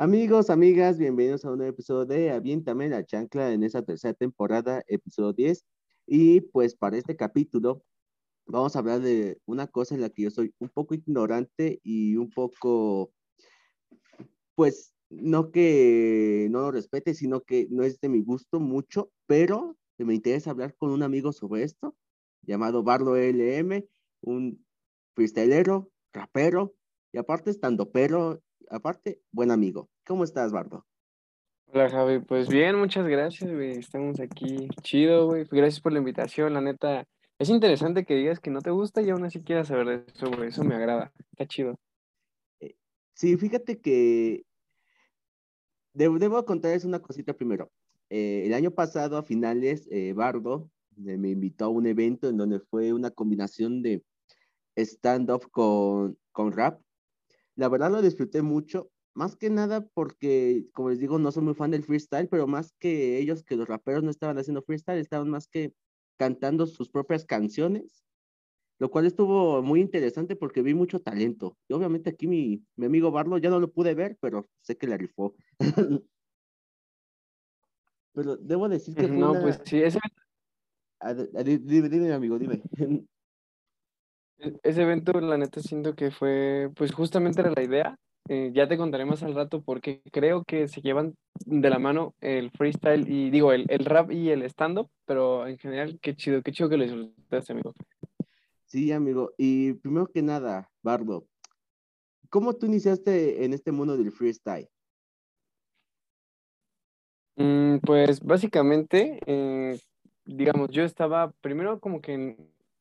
Amigos, amigas, bienvenidos a un nuevo episodio de Aviéntame la chancla en esa tercera temporada, episodio 10. Y pues para este capítulo vamos a hablar de una cosa en la que yo soy un poco ignorante y un poco, pues, no que no lo respete, sino que no es de mi gusto mucho, pero me interesa hablar con un amigo sobre esto, llamado Barlo LM, un freestylero, rapero, y aparte estando pero aparte, buen amigo. ¿Cómo estás, Bardo? Hola, Javi. Pues bien, muchas gracias, güey. Estamos aquí. Chido, güey. Gracias por la invitación. La neta, es interesante que digas que no te gusta y aún así quieras saber de eso, güey. Eso me agrada. Está chido. Eh, sí, fíjate que debo, debo contarles una cosita primero. Eh, el año pasado, a finales, eh, Bardo me invitó a un evento en donde fue una combinación de stand-up con, con rap la verdad lo disfruté mucho, más que nada porque, como les digo, no soy muy fan del freestyle, pero más que ellos, que los raperos no estaban haciendo freestyle, estaban más que cantando sus propias canciones, lo cual estuvo muy interesante porque vi mucho talento. Y obviamente aquí mi, mi amigo Barlo ya no lo pude ver, pero sé que le rifó. pero debo decir que... no, pues sí, ese... Dime, dime, amigo, dime. E-, ese evento, la neta, siento que fue, pues justamente era la idea. Eh, ya te contaré más al rato porque creo que se llevan de la mano el freestyle y digo, el, el rap y el stand-up, pero en general, qué chido, qué chido que lo disfrutaste, amigo. Sí, amigo. Y primero que nada, Bardo, ¿cómo tú iniciaste en este mundo del freestyle? Mm, pues básicamente, eh, digamos, yo estaba primero como que en,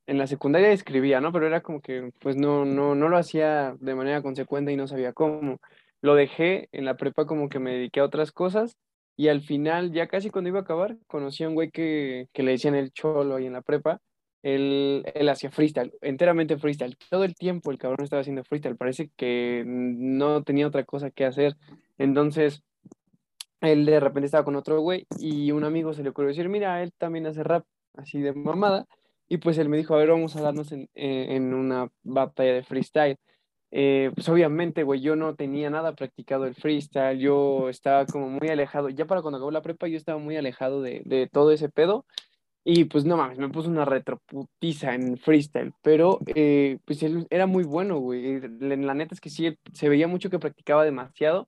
en la secundaria escribía, ¿no? Pero era como que, pues no, no, no lo hacía de manera consecuente y no sabía cómo. Lo dejé en la prepa como que me dediqué a otras cosas y al final, ya casi cuando iba a acabar, conocí a un güey que, que le decían el cholo ahí en la prepa. Él, él hacía freestyle, enteramente freestyle. Todo el tiempo el cabrón estaba haciendo freestyle. Parece que no tenía otra cosa que hacer. Entonces, él de repente estaba con otro güey y un amigo se le ocurrió decir, mira, él también hace rap, así de mamada. Y pues él me dijo, a ver, vamos a darnos en, eh, en una batalla de freestyle. Eh, pues obviamente, güey, yo no tenía nada practicado el freestyle, yo estaba como muy alejado, ya para cuando acabó la prepa yo estaba muy alejado de, de todo ese pedo y pues no mames, me puso una retroputiza en freestyle, pero eh, pues él era muy bueno, güey, la neta es que sí, se veía mucho que practicaba demasiado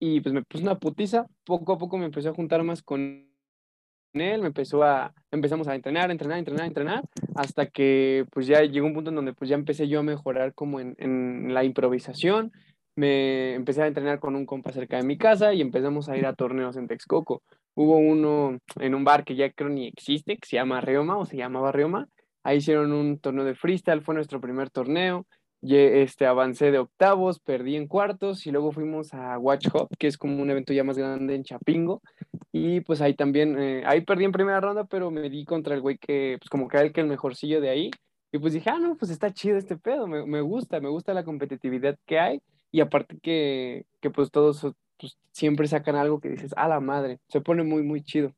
y pues me puso una putiza, poco a poco me empezó a juntar más con él, me empezó a, empezamos a entrenar, entrenar, entrenar, entrenar, hasta que pues ya llegó un punto en donde pues ya empecé yo a mejorar como en, en la improvisación, me empecé a entrenar con un compa cerca de mi casa y empezamos a ir a torneos en Texcoco. Hubo uno en un bar que ya creo ni existe, que se llama Reoma o se llamaba Reoma. Ahí hicieron un torneo de freestyle, fue nuestro primer torneo este, avancé de octavos, perdí en cuartos y luego fuimos a Watch Hop, que es como un evento ya más grande en Chapingo. Y pues ahí también, eh, ahí perdí en primera ronda, pero me di contra el güey que, pues como que era el que el mejorcillo de ahí. Y pues dije, ah, no, pues está chido este pedo, me, me gusta, me gusta la competitividad que hay. Y aparte que, que pues todos pues, siempre sacan algo que dices, a la madre, se pone muy, muy chido.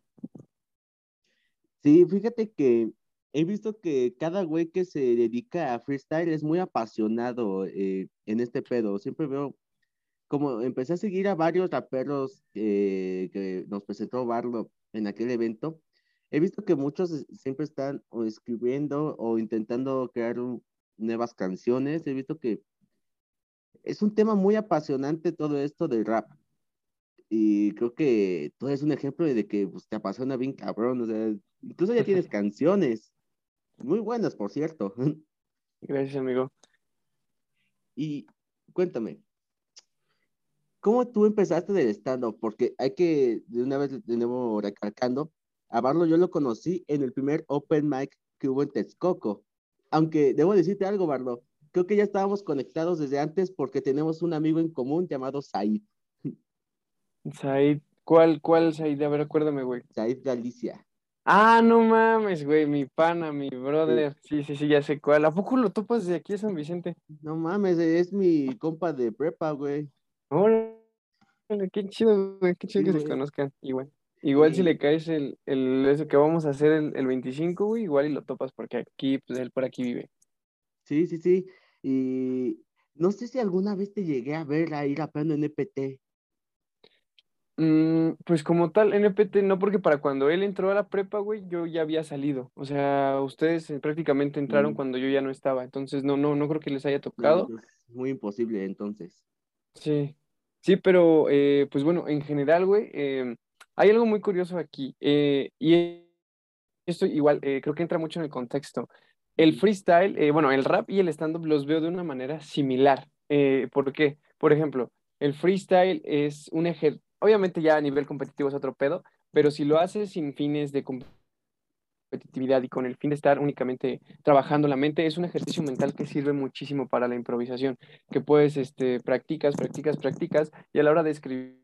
Sí, fíjate que he visto que cada güey que se dedica a freestyle es muy apasionado eh, en este pedo. Siempre veo, como empecé a seguir a varios raperos que nos presentó Barlo en aquel evento, he visto que muchos siempre están o escribiendo o intentando crear nuevas canciones. He visto que es un tema muy apasionante todo esto del rap. Y creo que tú eres un ejemplo de que pues, te apasiona bien cabrón. O sea, incluso ya tienes canciones. Muy buenas, por cierto. Gracias, amigo. Y cuéntame, ¿cómo tú empezaste del stand-up? Porque hay que, de una vez de nuevo recalcando, a Barlo yo lo conocí en el primer open mic que hubo en Texcoco. Aunque debo decirte algo, Barlo, creo que ya estábamos conectados desde antes porque tenemos un amigo en común llamado Said. Said, ¿cuál, cuál Said? A ver, acuérdame, güey. Said Galicia. Ah, no mames, güey, mi pana, mi brother. Sí, sí, sí, ya sé cuál. ¿A poco lo topas de aquí a San Vicente? No mames, es mi compa de prepa, güey. Órale, qué chido, güey, qué chido que se conozcan. Igual. Igual si le caes el, el, eso que vamos a hacer el, el 25, güey, igual y lo topas porque aquí, pues él por aquí vive. Sí, sí, sí. Y no sé si alguna vez te llegué a ver ahí rapeando en EPT. Mm, pues como tal, NPT no, porque para cuando él entró a la prepa, güey, yo ya había salido. O sea, ustedes eh, prácticamente entraron Mm, cuando yo ya no estaba. Entonces, no, no, no creo que les haya no, tocado. pues muy imposible entonces. Sí, sí, pero eh, pues bueno, en general, güey, em, hay algo muy curioso aquí. eh, y esto igual, creo que entra mucho en el contexto. El freestyle, bueno, el rap y el stand-up los veo de una manera similar. ¿por qué? Por ejemplo, el freestyle es un ejercicio, obviamente ya a nivel competitivo es otro pedo, pero si lo haces sin fines de competitividad y con el fin de estar únicamente trabajando la mente, es un ejercicio mental que sirve muchísimo para la improvisación, que puedes, este, practicas, practicas, practicas, y a la hora de escribir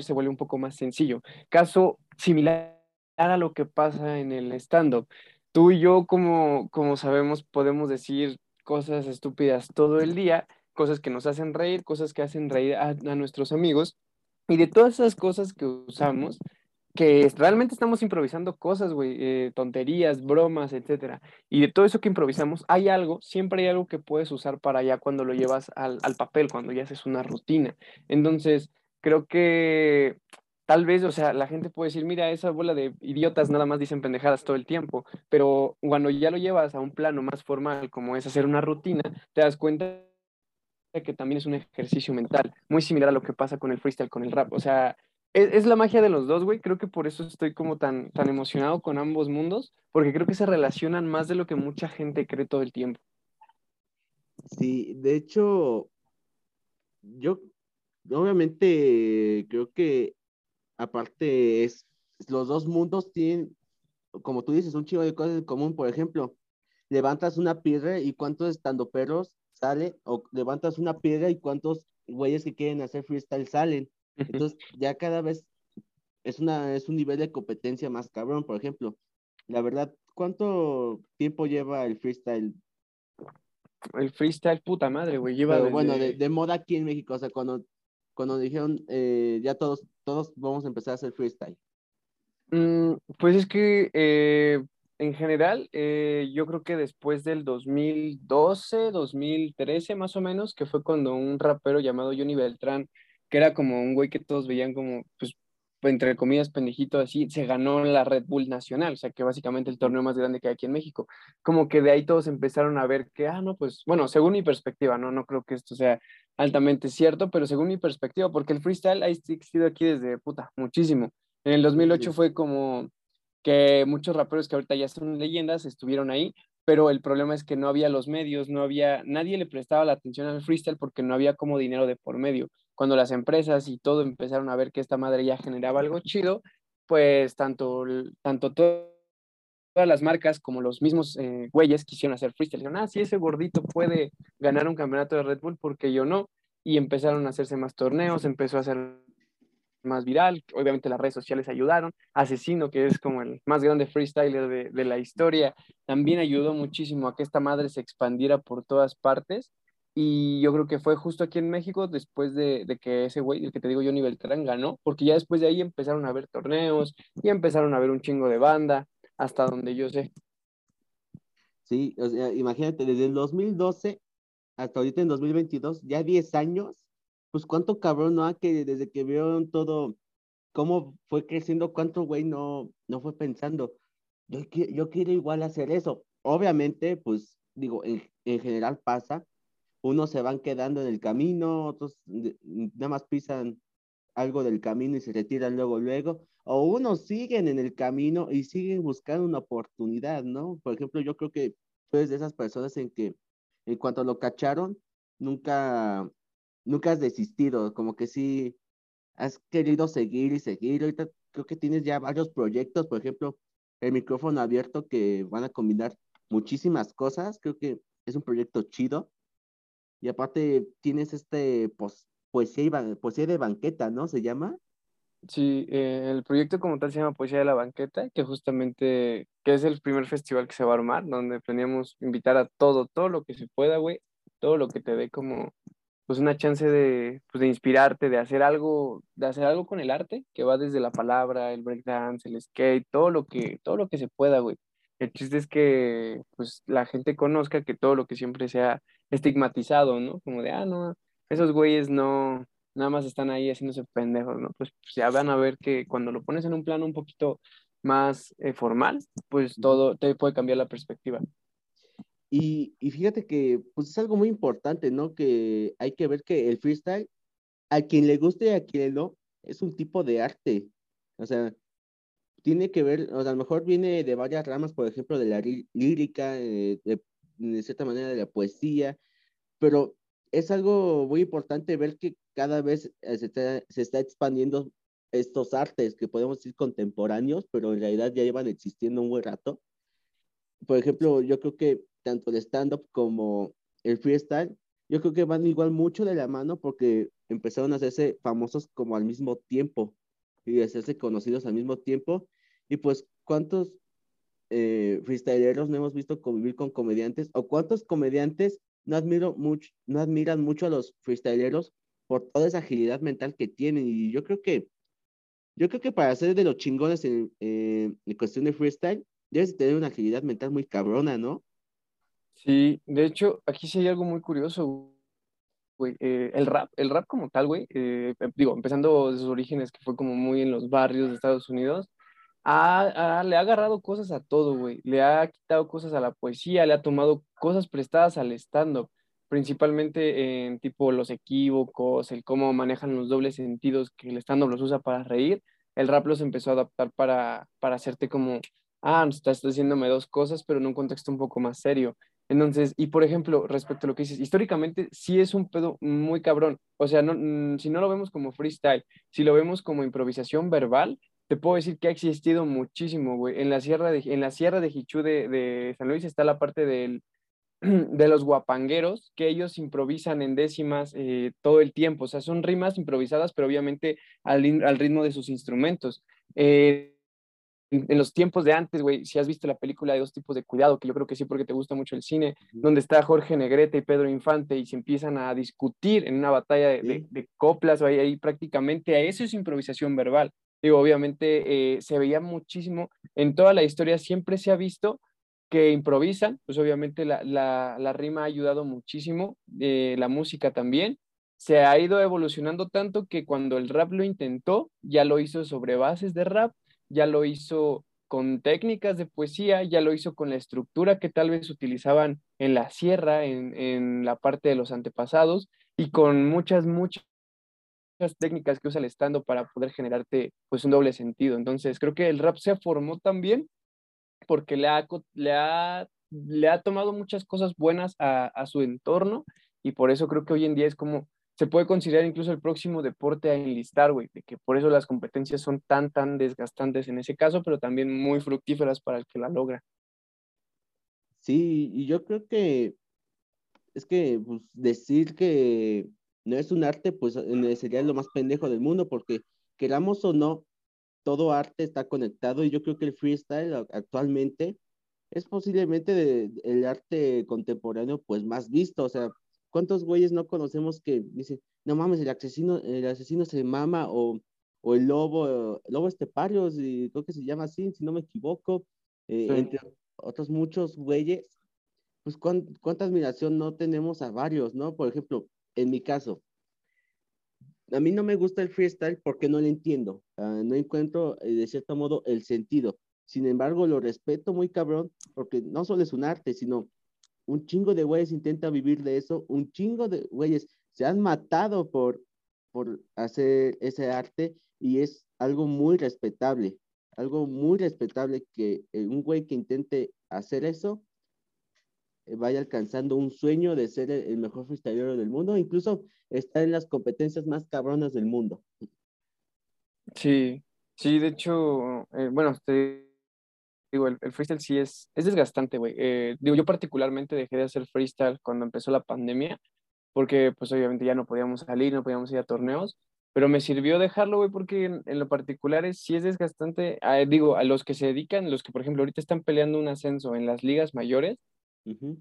se vuelve un poco más sencillo. Caso similar a lo que pasa en el stand-up. Tú y yo, como, como sabemos, podemos decir cosas estúpidas todo el día, cosas que nos hacen reír, cosas que hacen reír a, a nuestros amigos. Y de todas esas cosas que usamos, que realmente estamos improvisando cosas, güey, eh, tonterías, bromas, etcétera. Y de todo eso que improvisamos, hay algo, siempre hay algo que puedes usar para ya cuando lo llevas al, al papel, cuando ya haces una rutina. Entonces, creo que tal vez, o sea, la gente puede decir, mira, esa bola de idiotas nada más dicen pendejadas todo el tiempo, pero cuando ya lo llevas a un plano más formal, como es hacer una rutina, te das cuenta que también es un ejercicio mental, muy similar a lo que pasa con el freestyle, con el rap. O sea, es, es la magia de los dos, güey. Creo que por eso estoy como tan, tan emocionado con ambos mundos, porque creo que se relacionan más de lo que mucha gente cree todo el tiempo. Sí, de hecho, yo obviamente creo que aparte es, los dos mundos tienen, como tú dices, un chivo de cosas en común. Por ejemplo, levantas una piedra y cuántos estando perros sale, o levantas una piedra y cuántos güeyes que quieren hacer freestyle salen. Entonces, ya cada vez es, una, es un nivel de competencia más cabrón. Por ejemplo, la verdad, ¿cuánto tiempo lleva el freestyle? El freestyle, puta madre, güey, lleva Pero bueno, de moda aquí en México, o sea, cuando, cuando dijeron, eh, ya todos, todos vamos a empezar a hacer freestyle. Mm, pues es que eh, en general, eh, yo creo que después del 2012, 2013 más o menos, que fue cuando un rapero llamado Johnny Beltrán, que era como un güey que todos veían como, pues, entre comillas, pendejito así, se ganó la Red Bull Nacional, o sea, que básicamente el torneo más grande que hay aquí en México. Como que de ahí todos empezaron a ver que, ah, no, pues, bueno, según mi perspectiva, no, no creo que esto sea altamente cierto, pero según mi perspectiva, porque el freestyle ha existido aquí desde, puta, muchísimo. En el Sí, 2008 sí, fue como que muchos raperos que ahorita ya son leyendas estuvieron ahí, pero el problema es que no había los medios, no había, nadie le prestaba la atención al freestyle porque no había como dinero de por medio. Cuando las empresas y todo empezaron a ver que esta madre ya generaba algo chido, pues tanto, tanto todas las marcas, como los mismos eh, güeyes, quisieron hacer freestyle. Dijeron, ah, sí, ese gordito puede ganar un campeonato de Red Bull, porque yo no? Y empezaron a hacerse más torneos, empezó a hacer más viral. Obviamente las redes sociales ayudaron. Asesino, que es como el más grande freestyler de, de, la historia, también ayudó muchísimo a que esta madre se expandiera por todas partes. Y yo creo que fue justo aquí en México, después de, de que ese güey, el que te digo, Johnny Beltrán, ganó, porque ya después de ahí empezaron a haber torneos y empezaron a haber un chingo de banda, hasta donde yo sé. Sí, o sea, imagínate, desde el 2012 hasta ahorita en 2022, ya 10 años, pues cuánto cabrón, ¿no? Que desde que vieron todo, cómo fue creciendo, cuánto güey no, no fue pensando, yo, yo quiero igual hacer eso. Obviamente, pues digo, en, en general pasa, unos se van quedando en el camino, otros nada más pisan algo del camino y se retiran luego, luego, o unos siguen en el camino y siguen buscando una oportunidad, ¿no? Por ejemplo, yo creo que tú eres de esas personas en que en cuanto lo cacharon, nunca, nunca has desistido, como que sí has querido seguir y seguir. Ahorita creo que tienes ya varios proyectos, por ejemplo, el micrófono abierto que van a combinar muchísimas cosas. Creo que es un proyecto chido. Y aparte tienes este poesía de banqueta, ¿no? ¿Se llama? Sí, eh, el proyecto como tal se llama Poesía de la Banqueta, que justamente, que es el primer festival que se va a armar, donde planeamos invitar a todo, todo lo que se pueda, güey, todo lo que te dé como, pues una chance de, pues, de inspirarte, de hacer algo, de hacer algo con el arte, que va desde la palabra, el breakdance, el skate, todo lo que, todo lo que se pueda, güey. El chiste es que, pues, la gente conozca que todo lo que siempre sea estigmatizado, ¿no? Como de, ah, no, esos güeyes no, nada más están ahí haciéndose pendejos, ¿no? Pues, pues ya van a ver que cuando lo pones en un plano un poquito más eh, formal, pues todo te puede cambiar la perspectiva. Y, y, fíjate que pues es algo muy importante, ¿no? Que hay que ver que el freestyle, a quien le guste y a quien no, es un tipo de arte. O sea, tiene que ver, o sea, a lo mejor viene de varias ramas, por ejemplo, de la lírica, eh, de, de, cierta manera de la poesía, pero es algo muy importante ver que cada vez eh, se está, se está expandiendo estos artes que podemos decir contemporáneos, pero en realidad ya llevan existiendo un buen rato. Por ejemplo, yo creo que tanto el stand-up como el freestyle, yo creo que van igual mucho de la mano porque empezaron a hacerse famosos como al mismo tiempo y hacerse conocidos al mismo tiempo. Y pues, ¿cuántos eh, freestyleros no hemos visto convivir con comediantes? ¿O cuántos comediantes no, admiro mucho, no admiran mucho a los freestyleros por toda esa agilidad mental que tienen? Y yo creo que, yo creo que para ser de los chingones en, en cuestión de freestyle, debes tener una agilidad mental muy cabrona, ¿no? Sí, de hecho, aquí sí hay algo muy curioso, güey. Eh, el rap, el rap como tal, güey, eh, em, digo, empezando de sus orígenes, que fue como muy en los barrios de Estados Unidos, le ha agarrado cosas a todo, güey. Le ha quitado cosas a la poesía, le ha tomado cosas prestadas al stand-up, principalmente en tipo los equívocos, el cómo manejan los dobles sentidos que el stand-up los usa para reír. El rap los empezó a adaptar para, para hacerte como, ah, estás diciéndome dos cosas, pero en un contexto un poco más serio. Entonces, y por ejemplo, respecto a lo que dices, históricamente sí es un pedo muy cabrón. O sea, no, mm, si no lo vemos como freestyle, si lo vemos como improvisación verbal, te puedo decir que ha existido muchísimo, güey. En la sierra de, en la sierra de Jichú de, San Luis está la parte del, de los guapangueros, que ellos improvisan en décimas eh, todo el tiempo. O sea, son rimas improvisadas, pero obviamente al, al ritmo de sus instrumentos. Eh, en los tiempos de antes, güey, si has visto la película de dos tipos de cuidado, que yo creo que sí porque te gusta mucho el cine, donde está Jorge Negrete y Pedro Infante y se empiezan a discutir en una batalla de, coplas, ahí, ahí prácticamente a eso es improvisación verbal. Digo, obviamente eh, se veía muchísimo, en toda la historia siempre se ha visto que improvisan, pues obviamente la, la, rima ha ayudado muchísimo, eh, la música también, se ha ido evolucionando tanto que cuando el rap lo intentó, ya lo hizo sobre bases de rap, ya lo hizo con técnicas de poesía, ya lo hizo con la estructura que tal vez utilizaban en la sierra, en, la parte de los antepasados, y con muchas, muchas técnicas que usa el estando para poder generarte pues un doble sentido. Entonces creo que el rap se formó también porque le ha, le ha, le ha tomado muchas cosas buenas a, a su entorno y por eso creo que hoy en día es como se puede considerar incluso el próximo deporte a enlistar, güey, de que por eso las competencias son tan, tan desgastantes en ese caso, pero también muy fructíferas para el que la logra. Sí, y yo creo que es que pues, decir que no es un arte, pues sería lo más pendejo del mundo, porque queramos o no, todo arte está conectado y yo creo que el freestyle actualmente es posiblemente el arte contemporáneo pues más visto, o sea, ¿Cuántos güeyes no conocemos que dicen, no mames, el asesino, el asesino se mama o, o el lobo, el lobo estepario, y creo que se llama así, si no me equivoco, eh, entre otros muchos güeyes, pues cuánta admiración no tenemos a varios, ¿no? Por ejemplo, en mi caso, a mí no me gusta el freestyle porque no lo entiendo, ah, no encuentro eh, de cierto modo el sentido. Sin embargo, lo respeto muy cabrón porque no solo es un arte, sino un chingo de güeyes intenta vivir de eso, un chingo de güeyes se han matado por, por hacer ese arte y es algo muy respetable, algo muy respetable que un güey que intente hacer eso eh, vaya alcanzando un sueño de ser el, mejor freestyler del mundo, incluso estar en las competencias más cabronas del mundo. Sí, sí, de hecho, eh, bueno, usted digo, el, freestyle sí es, es desgastante, güey. Eh, digo, yo particularmente dejé de hacer freestyle cuando empezó la pandemia, porque pues obviamente ya no podíamos salir, no podíamos ir a torneos, pero me sirvió dejarlo, güey, porque en, lo particular es, sí es desgastante. Digo, a los que se dedican, los que por ejemplo ahorita están peleando un ascenso en las ligas mayores,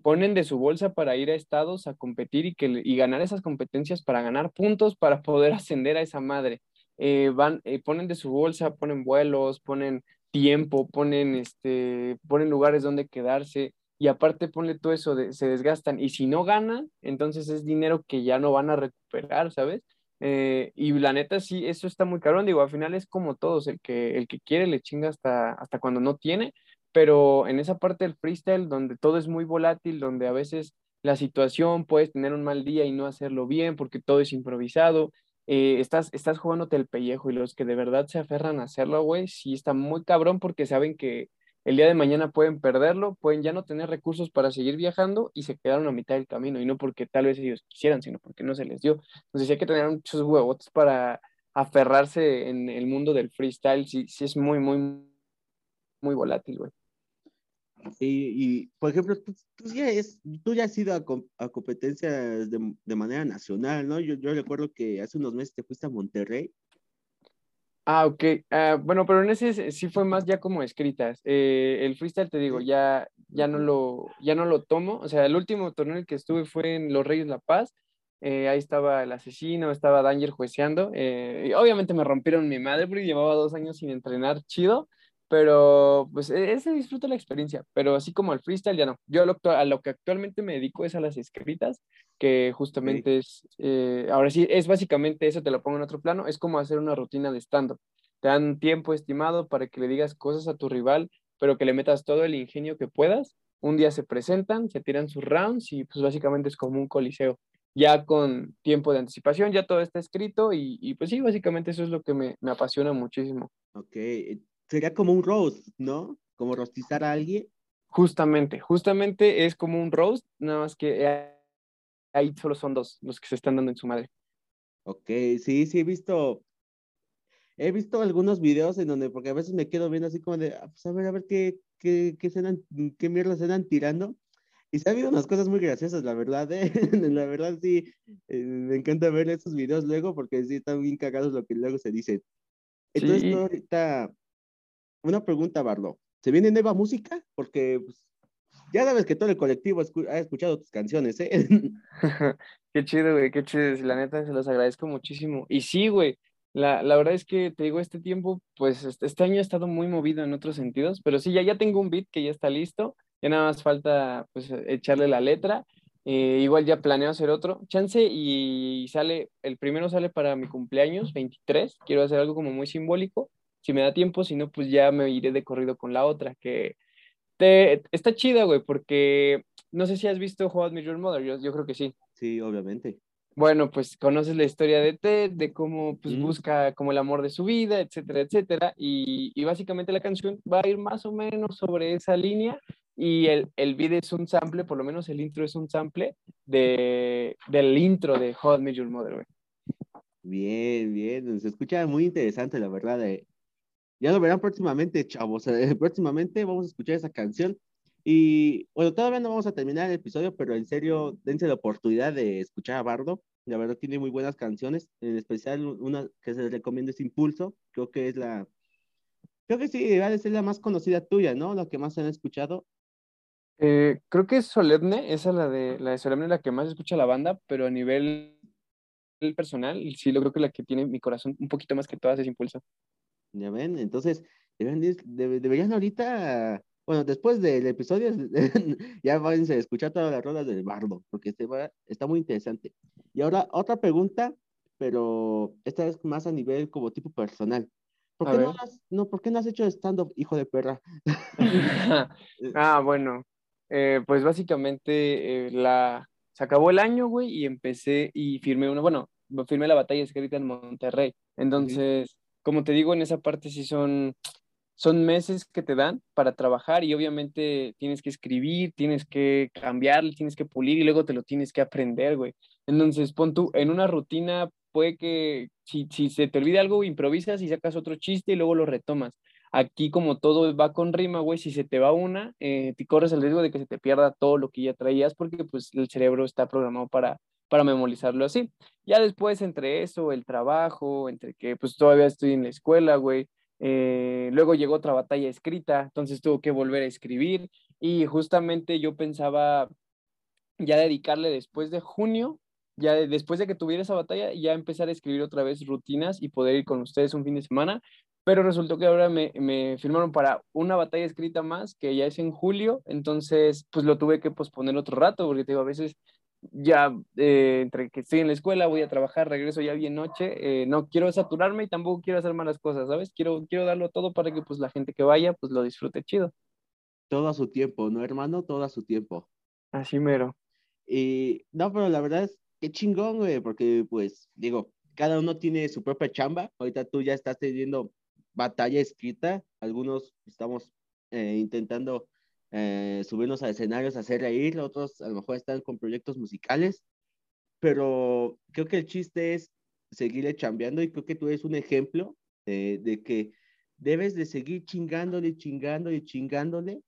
ponen de su bolsa para ir a estados a competir y, que, y ganar esas competencias para ganar puntos para poder ascender a esa madre. Eh, van, eh, ponen de su bolsa, ponen vuelos, ponen tiempo, ponen, este, ponen lugares donde quedarse y aparte ponle todo eso, de, se desgastan y si no ganan, entonces es dinero que ya no van a recuperar, ¿sabes? Eh, y la neta, sí, eso está muy caro. Digo, al final es como todos, el que, el que quiere le chinga hasta, hasta cuando no tiene, pero en esa parte del freestyle, donde todo es muy volátil, donde a veces la situación puedes tener un mal día y no hacerlo bien porque todo es improvisado, eh, estás, estás jugándote el pellejo y los que de verdad se aferran a hacerlo, güey, sí está muy cabrón porque saben que el día de mañana pueden perderlo, pueden ya no tener recursos para seguir viajando y se quedaron a mitad del camino, y no porque tal vez ellos quisieran, sino porque no se les dio. Entonces hay que tener muchos huevos para aferrarse en el mundo del freestyle, sí, sí es muy, muy, muy volátil, güey. Y, por ejemplo, tú, ya, es, tú ya has ido a, competencias de, de, manera nacional, ¿no? Yo, yo recuerdo que hace unos meses te fuiste a Monterrey Ah, ok. Ah, bueno, pero en ese sí fue más ya como escritas. Eh, el freestyle, te digo, ya, ya, no lo, ya no lo tomo. O sea, el último torneo en el que estuve fue en Los Reyes La Paz. Eh, ahí estaba el asesino, estaba Danger jueceando. Eh, y obviamente me rompieron mi madre porque llevaba dos años sin entrenar chido. Pero pues e-, ese disfruto la experiencia, pero así como el freestyle ya no. Yo lo, a lo que actualmente me dedico es a las escritas, que justamente es, eh, ahora sí, es básicamente eso, te lo pongo en otro plano, es como hacer una rutina de stand-up. Te dan tiempo estimado para que le digas cosas a tu rival, pero que le metas todo el ingenio que puedas. Un día se presentan, se tiran sus rounds y pues básicamente es como un coliseo. Ya con tiempo de anticipación, ya todo está escrito y, y pues sí, básicamente eso es lo que me, me apasiona muchísimo. Ok, sería como un roast, ¿no? Como rostizar a alguien. Justamente, justamente es como un roast, nada más que eh, ahí solo son dos los que se están dando en su madre. Ok, sí, sí, he visto, he visto algunos videos en donde, porque a veces me quedo viendo así como de, ah, pues a ver, a ver qué, qué, qué, se qué mierda se dan tirando. Y se ha habido unas cosas muy graciosas, la verdad, ¿eh? la verdad sí, eh, me encanta ver esos videos luego porque sí están bien cagados lo que luego se dice. Entonces, ahorita, una pregunta, Barlo. ¿Se viene nueva música? Porque pues, ya sabes que todo el colectivo ha escuchado tus canciones, ¿eh? qué chido, güey, qué chido. La neta, se los agradezco muchísimo. Y sí, güey, la, la, verdad es que te digo, este tiempo, pues este, este año ha estado muy movido en otros sentidos, pero sí, ya, ya tengo un beat que ya está listo. Ya nada más falta, pues, echarle la letra. Eh, igual ya planeo hacer otro. Chance y sale, el primero sale para mi cumpleaños, 23. Quiero hacer algo como muy simbólico si me da tiempo, si no, pues ya me iré de corrido con la otra, que te, está chida, güey, porque no sé si has visto How I Met Your Mother, yo, yo, creo que sí. Sí, obviamente. Bueno, pues conoces la historia de Ted, de cómo pues, busca como el amor de su vida, etcétera, etcétera, y, y, básicamente la canción va a ir más o menos sobre esa línea, y el, el video es un sample, por lo menos el intro es un sample de, del intro de How I Met Your Mother, güey. Bien, bien, se escucha muy interesante, la verdad. Eh. Ya lo verán próximamente, chavos. próximamente vamos a escuchar esa canción. Y bueno, todavía no vamos a terminar el episodio, pero en serio, dense la oportunidad de escuchar a Bardo. La verdad tiene muy buenas canciones, en especial una que se les recomiendo es Impulso. Creo que es la, creo que sí, a ser la más conocida tuya, ¿no? La que más han escuchado. Eh, creo que es Solemne, esa la de la de Solemne la que más escucha la banda, pero a nivel personal, sí, lo creo que la que tiene mi corazón un poquito más que todas es Impulso. Ya ven, entonces deberían, ahorita, bueno, después del episodio, ya van a escuchar todas las rolas del bardo, porque este va, está muy interesante. Y ahora otra pregunta, pero esta vez más a nivel como tipo personal. ¿Por qué, no has, no, ¿por qué no has hecho stand-up, hijo de perra? ah, bueno, eh, pues básicamente eh, la, se acabó el año, güey, y empecé y firmé una, bueno, firmé la batalla escrita en Monterrey. Entonces, como te digo, en esa parte sí son, son meses que te dan para trabajar y obviamente tienes que escribir, tienes que cambiar, tienes que pulir y luego te lo tienes que aprender, güey. Entonces, pon tú, en una rutina puede que si, si se te olvida algo, improvisas y sacas otro chiste y luego lo retomas. Aquí como todo va con rima, güey, si se te va una, eh, te corres el riesgo de que se te pierda todo lo que ya traías porque pues el cerebro está programado para para memorizarlo así. Ya después entre eso, el trabajo, entre que pues todavía estoy en la escuela, güey. Eh, luego llegó otra batalla escrita, entonces tuvo que volver a escribir y justamente yo pensaba ya dedicarle después de junio, ya después de que tuviera esa batalla, ya empezar a escribir otra vez rutinas y poder ir con ustedes un fin de semana, pero resultó que ahora me, me firmaron para una batalla escrita más, que ya es en julio, entonces pues lo tuve que posponer otro rato, porque te digo, a veces ya eh, entre que estoy en la escuela, voy a trabajar, regreso ya bien noche, eh, no quiero saturarme y tampoco quiero hacer malas cosas, ¿sabes? Quiero, quiero darlo todo para que pues la gente que vaya pues lo disfrute chido. Todo a su tiempo, ¿no, hermano? Todo a su tiempo. Así mero. Y no, pero la verdad es que chingón, güey, porque pues digo, cada uno tiene su propia chamba. Ahorita tú ya estás teniendo batalla escrita, algunos estamos eh, intentando eh, subirnos a escenarios, hacer reír, otros a lo mejor están con proyectos musicales, pero creo que el chiste es seguirle chambeando y creo que tú eres un ejemplo de que debes de seguir chingándole, chingándole, chingándole,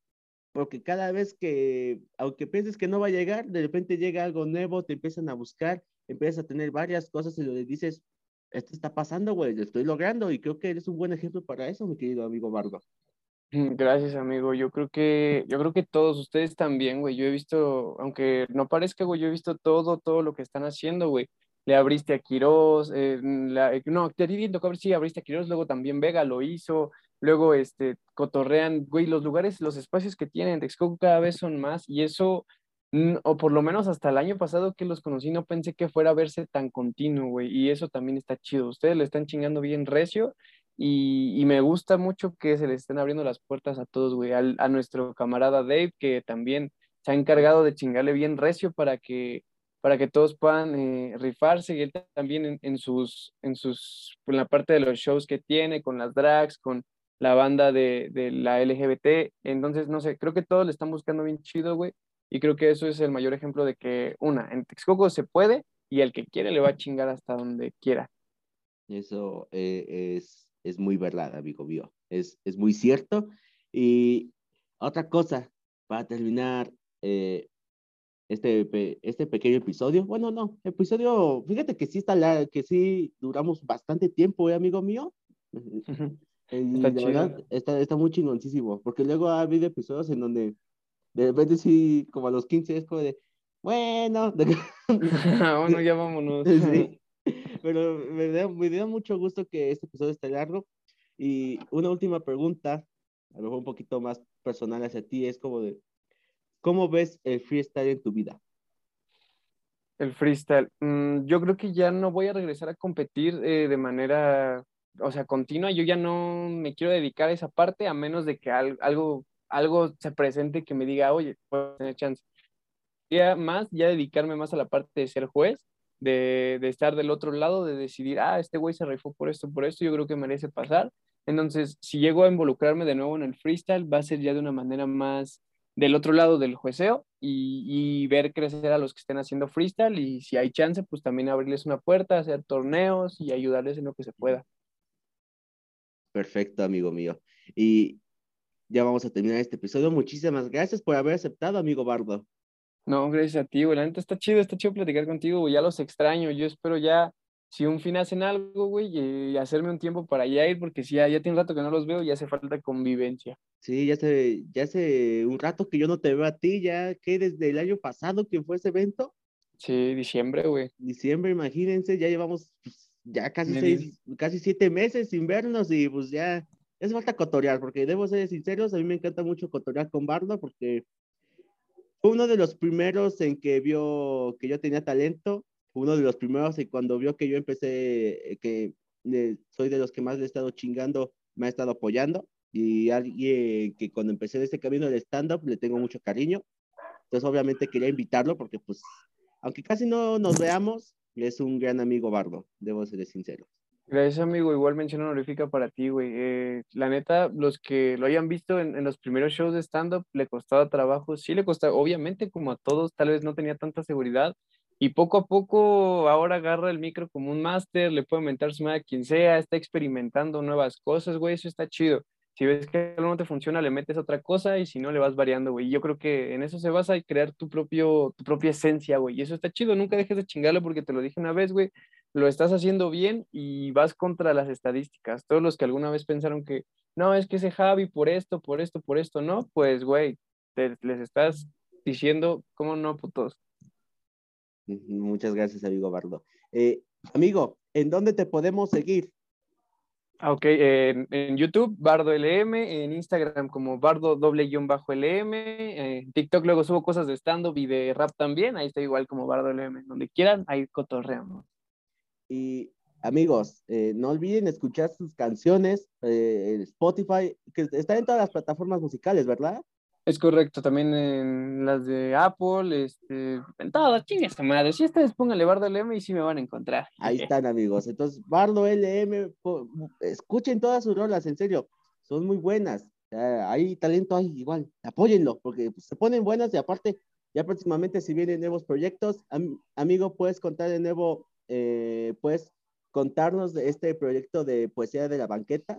porque cada vez que, aunque pienses que no va a llegar, de repente llega algo nuevo, te empiezan a buscar, empiezas a tener varias cosas y lo dices, esto está pasando, güey, lo estoy logrando y creo que eres un buen ejemplo para eso, mi querido amigo Bardo. Mm, gracias, amigo. Yo creo que, yo creo que todos ustedes también, güey. Yo he visto, aunque no parezca, güey, yo he visto todo, todo lo que están haciendo, güey. Le abriste a Quirós, eh, la, eh, no, te que sí, abriste a Quirós, luego también Vega lo hizo, luego, este, cotorrean, güey, los lugares, los espacios que tienen Texcoco cada vez son más y eso, o por lo menos hasta el año pasado que los conocí, no pensé que fuera a verse tan continuo, güey, y eso también está chido. Ustedes le están chingando bien recio y, me gusta mucho que se les estén abriendo las puertas a todos, güey. a nuestro camarada Dave, que también se ha encargado de chingarle bien recio para que, para que todos puedan eh, rifarse. Y él también en, sus, en sus, en la parte de los shows que tiene, con las drags, con la banda de, de la LGBT. Entonces, no sé, creo que todos le están buscando bien chido, güey. Y creo que eso es el mayor ejemplo de que, una, en Texcoco se puede y el que quiere le va a chingar hasta donde quiera. Eso eh, es es muy verdad, amigo mío. Es, es muy cierto. Y otra cosa, para terminar eh, este, este pequeño episodio, bueno, no, episodio, fíjate que sí está que sí duramos bastante tiempo, ¿eh, amigo mío. está, está, está, muy chingoncísimo, porque luego ha habido episodios en donde de repente sí, como a los 15 es como de, bueno, bueno, ya vámonos. sí. Pero me da, me da mucho gusto que este episodio esté largo. Y una última pregunta, a lo mejor un poquito más personal hacia ti, es como de, ¿cómo ves el freestyle en tu vida? El freestyle. Mm, yo creo que ya no voy a regresar a competir eh, de manera, o sea, continua. Yo ya no me quiero dedicar a esa parte a menos de que algo, algo se presente que me diga, oye, puedo tener chance. Ya más, ya dedicarme más a la parte de ser juez de, estar del otro lado, de decidir, ah, este güey se rifó por esto, por esto, yo creo que merece pasar. Entonces, si llego a involucrarme de nuevo en el freestyle, va a ser ya de una manera más del otro lado del jueceo y, ver crecer a los que estén haciendo freestyle y si hay chance, pues también abrirles una puerta, hacer torneos y ayudarles en lo que se pueda. Perfecto, amigo mío. Y ya vamos a terminar este episodio. Muchísimas gracias por haber aceptado, amigo Bardo. No, gracias a ti, güey. La neta está chido, está chido platicar contigo, güey. Ya los extraño. Yo espero ya, si un fin hacen algo, güey, y hacerme un tiempo para ya ir, porque si ya, ya tiene un rato que no los veo y hace falta convivencia. Sí, ya hace, ya hace un rato que yo no te veo a ti, ya que desde el año pasado que fue ese evento. Sí, diciembre, güey. Diciembre, imagínense, ya llevamos pues, ya casi seis, casi siete meses sin vernos y pues ya, ya hace falta cotorear, porque debo ser sinceros, a mí me encanta mucho cotorear con Bardo, porque fue uno de los primeros en que vio que yo tenía talento, uno de los primeros y cuando vio que yo empecé, eh, que eh, soy de los que más le he estado chingando, me ha estado apoyando y alguien que cuando empecé este camino del stand-up le tengo mucho cariño. Entonces obviamente quería invitarlo porque pues, aunque casi no nos veamos, es un gran amigo Bardo, debo ser sincero. Gracias, amigo. Igual mención honorífica para ti, güey. Eh, la neta, los que lo hayan visto en, los primeros shows de stand-up, le costaba trabajo. Sí, le costaba, obviamente, como a todos, tal vez no tenía tanta seguridad. Y poco a poco ahora agarra el micro como un máster, le puede inventar su madre a quien sea, está experimentando nuevas cosas, güey. Eso está chido. Si ves que algo no te funciona, le metes otra cosa y si no, le vas variando, güey. Yo creo que en eso se basa y crear tu, propio, tu propia esencia, güey. Y eso está chido. Nunca dejes de chingarlo porque te lo dije una vez, güey lo estás haciendo bien y vas contra las estadísticas. Todos los que alguna vez pensaron que, no, es que ese Javi por esto, por esto, por esto, no, pues, güey, les estás diciendo, ¿cómo no, putos? Muchas gracias, amigo Bardo. Eh, amigo, ¿en dónde te podemos seguir? Ah, ok, en, en, YouTube, Bardo LM, en Instagram como Bardo doble guion bajo LM, en TikTok luego subo cosas de stand-up y de rap también, ahí está igual como Bardo LM, donde quieran, ahí cotorreamos. Y amigos, eh, no olviden escuchar sus canciones, eh, Spotify, que está en todas las plataformas musicales, ¿verdad? Es correcto, también en las de Apple, este, en todas, chingas madre. Si ustedes pónganle Bardo LM y sí me van a encontrar. Ahí están, amigos. Entonces, Bardo LM, escuchen todas sus rolas, en serio, son muy buenas. hay talento ahí igual, apóyenlo, porque se ponen buenas y aparte, ya próximamente si vienen nuevos proyectos, amigo, puedes contar de nuevo, eh, puedes contarnos de este proyecto de poesía de la banqueta.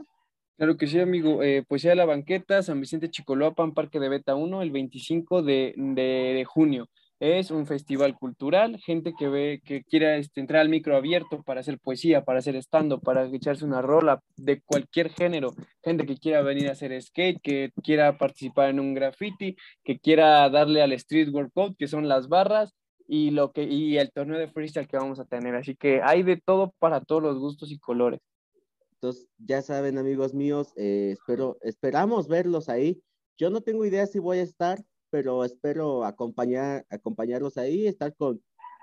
Claro que sí, amigo. Eh, Poesía de la Banqueta, San Vicente Chicoloapan, Parque de Beta 1, el 25 de, de, junio. Es un festival cultural, gente que ve, que quiera este, entrar al micro abierto para hacer poesía, para hacer estando, para echarse una rola de cualquier género, gente que quiera venir a hacer skate, que quiera participar en un graffiti, que quiera darle al street workout, que son las barras, y lo que y el torneo de freestyle que vamos a tener. Así que hay de todo para todos los gustos y colores. Entonces, ya saben, amigos míos, eh, espero, esperamos verlos ahí. Yo no tengo idea si voy a estar, pero espero acompañar, acompañarlos ahí, estar con,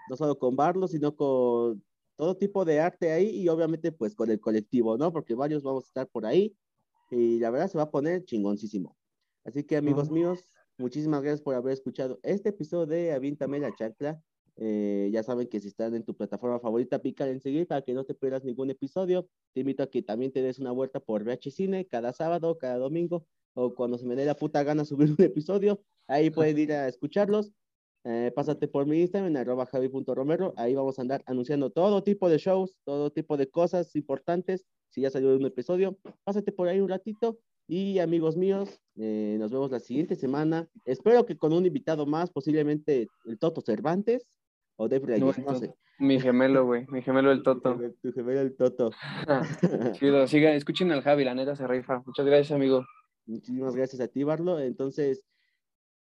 no solo con Barlos, sino con todo tipo de arte ahí y obviamente pues con el colectivo, ¿no? Porque varios vamos a estar por ahí y la verdad se va a poner chingoncísimo. Así que amigos míos, muchísimas gracias por haber escuchado este episodio de Avíntame la Chancla. Eh, ya saben que si están en tu plataforma favorita, pícale en seguir para que no te pierdas ningún episodio. Te invito a que también te des una vuelta por VH Cine cada sábado, cada domingo, o cuando se me dé la puta gana subir un episodio. Ahí pueden ir a escucharlos. Eh, pásate por mi Instagram, en javi.romero. Ahí vamos a andar anunciando todo tipo de shows, todo tipo de cosas importantes. Si ya salió un episodio, pásate por ahí un ratito. Y amigos míos, eh, nos vemos la siguiente semana. Espero que con un invitado más, posiblemente el Toto Cervantes. O de no, sé. Mi gemelo, güey. Mi gemelo el Toto. Tu gemelo el Toto. Chido, siga, escuchen al Javi, la neta se rifa. Muchas gracias, amigo. Muchísimas gracias a ti, Barlo. Entonces,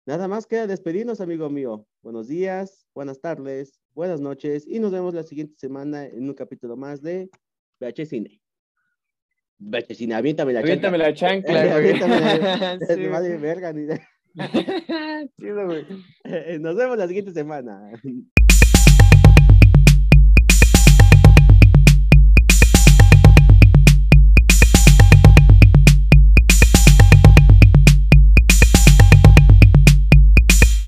nada más queda despedirnos, amigo mío. Buenos días, buenas tardes, buenas noches y nos vemos la siguiente semana en un capítulo más de VH Cine. Cine, aviéntame la aviéntame La chancla aviéntame la chancla. Vale, verga, ni... Chido, güey. Nos vemos la siguiente semana.